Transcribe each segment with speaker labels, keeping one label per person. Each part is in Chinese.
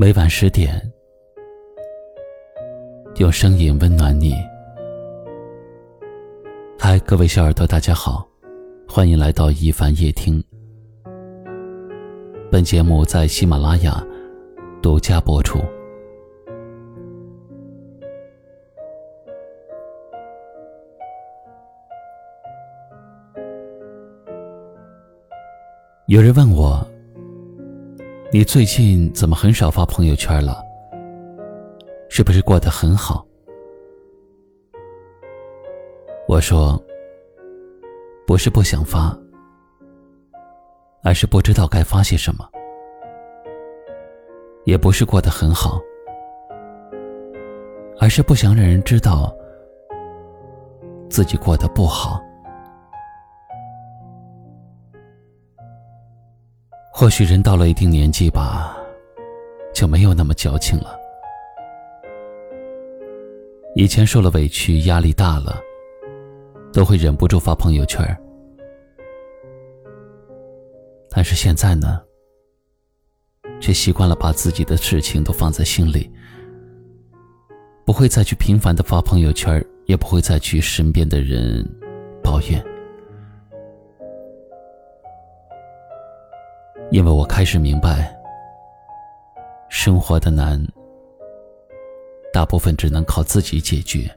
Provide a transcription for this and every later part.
Speaker 1: 每晚十点，用声音温暖你。嗨，各位小耳朵，大家好，欢迎来到一凡夜听。本节目在喜马拉雅独家播出。有人问我。你最近怎么很少发朋友圈了？是不是过得很好？我说，不是不想发，而是不知道该发些什么；也不是过得很好，而是不想让人知道自己过得不好。或许人到了一定年纪吧，就没有那么矫情了。以前受了委屈、压力大了，都会忍不住发朋友圈但是现在呢，却习惯了把自己的事情都放在心里，不会再去频繁的发朋友圈也不会再去身边的人抱怨。因为我开始明白，生活的难，大部分只能靠自己解决。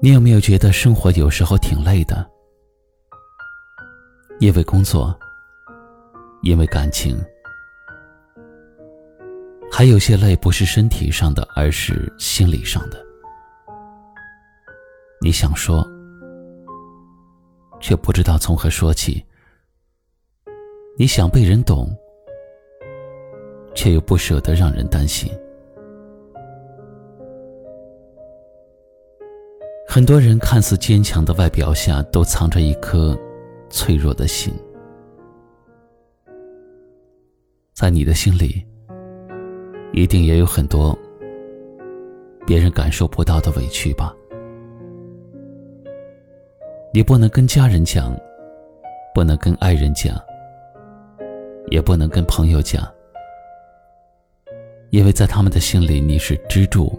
Speaker 1: 你有没有觉得生活有时候挺累的？因为工作，因为感情，还有些累不是身体上的，而是心理上的。你想说，却不知道从何说起；你想被人懂，却又不舍得让人担心。很多人看似坚强的外表下，都藏着一颗脆弱的心。在你的心里，一定也有很多别人感受不到的委屈吧。你不能跟家人讲，不能跟爱人讲，也不能跟朋友讲，因为在他们的心里你是支柱，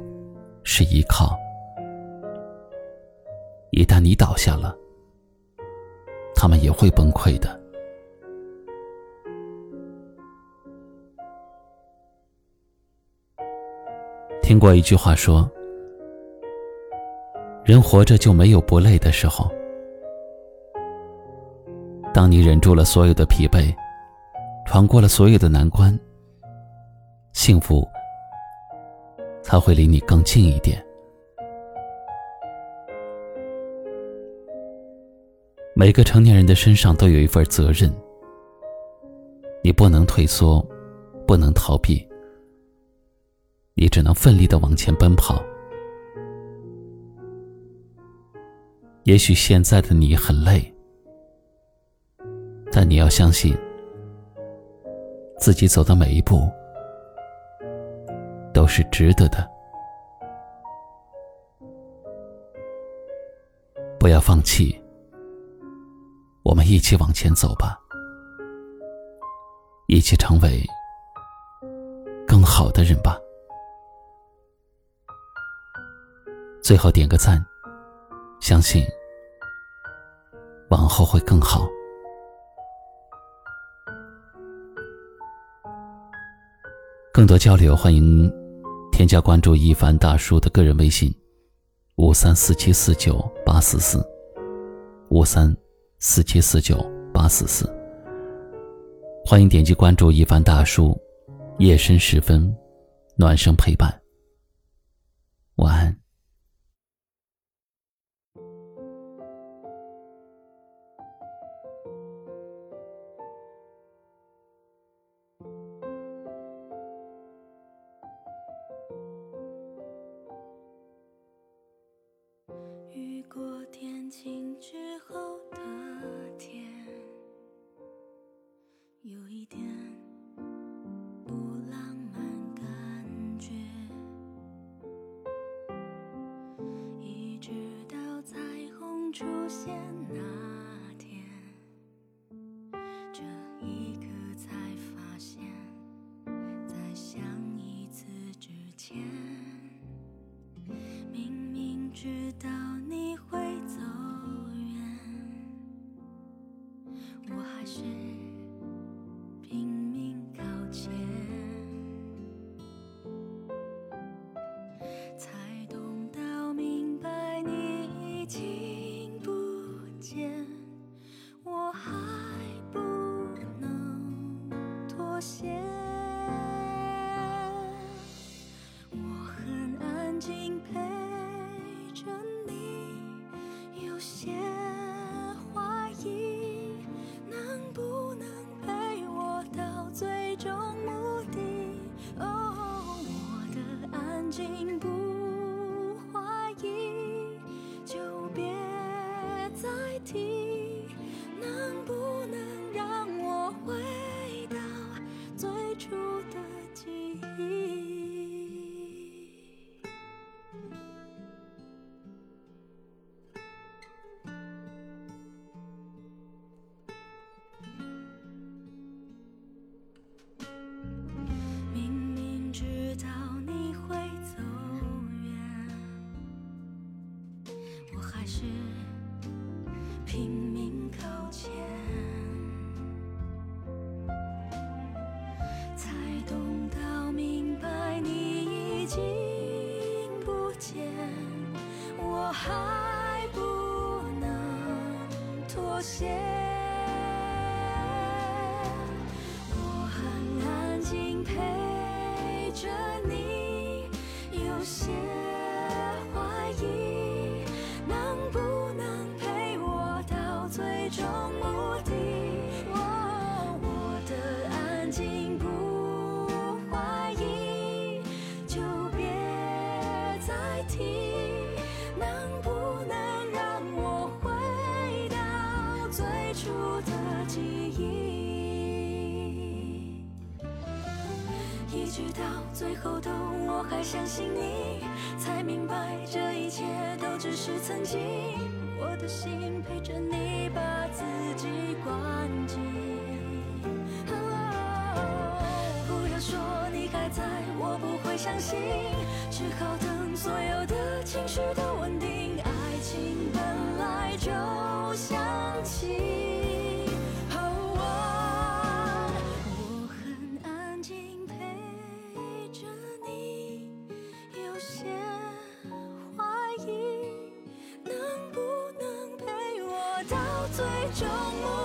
Speaker 1: 是依靠。一旦你倒下了，他们也会崩溃的。听过一句话说：“人活着就没有不累的时候。”当你忍住了所有的疲惫，闯过了所有的难关，幸福才会离你更近一点。每个成年人的身上都有一份责任，你不能退缩，不能逃避，你只能奋力的往前奔跑。也许现在的你很累。但你要相信，自己走的每一步都是值得的。不要放弃，我们一起往前走吧，一起成为更好的人吧。最后点个赞，相信往后会更好。更多交流，欢迎添加关注一凡大叔的个人微信：五三四七四九八四四，五三四七四九八四四。欢迎点击关注一凡大叔，夜深时分，暖声陪伴。晚安。
Speaker 2: 到你拼命靠前，才懂到明白你已经不见，我还不能妥协。我很安静陪着你，有些直到最后都我还相信你，才明白这一切都只是曾经。我的心陪着你，把自己关紧。不要说你还在，我不会相信，只好等所有的情绪都稳定。爱情本来就像气。最终目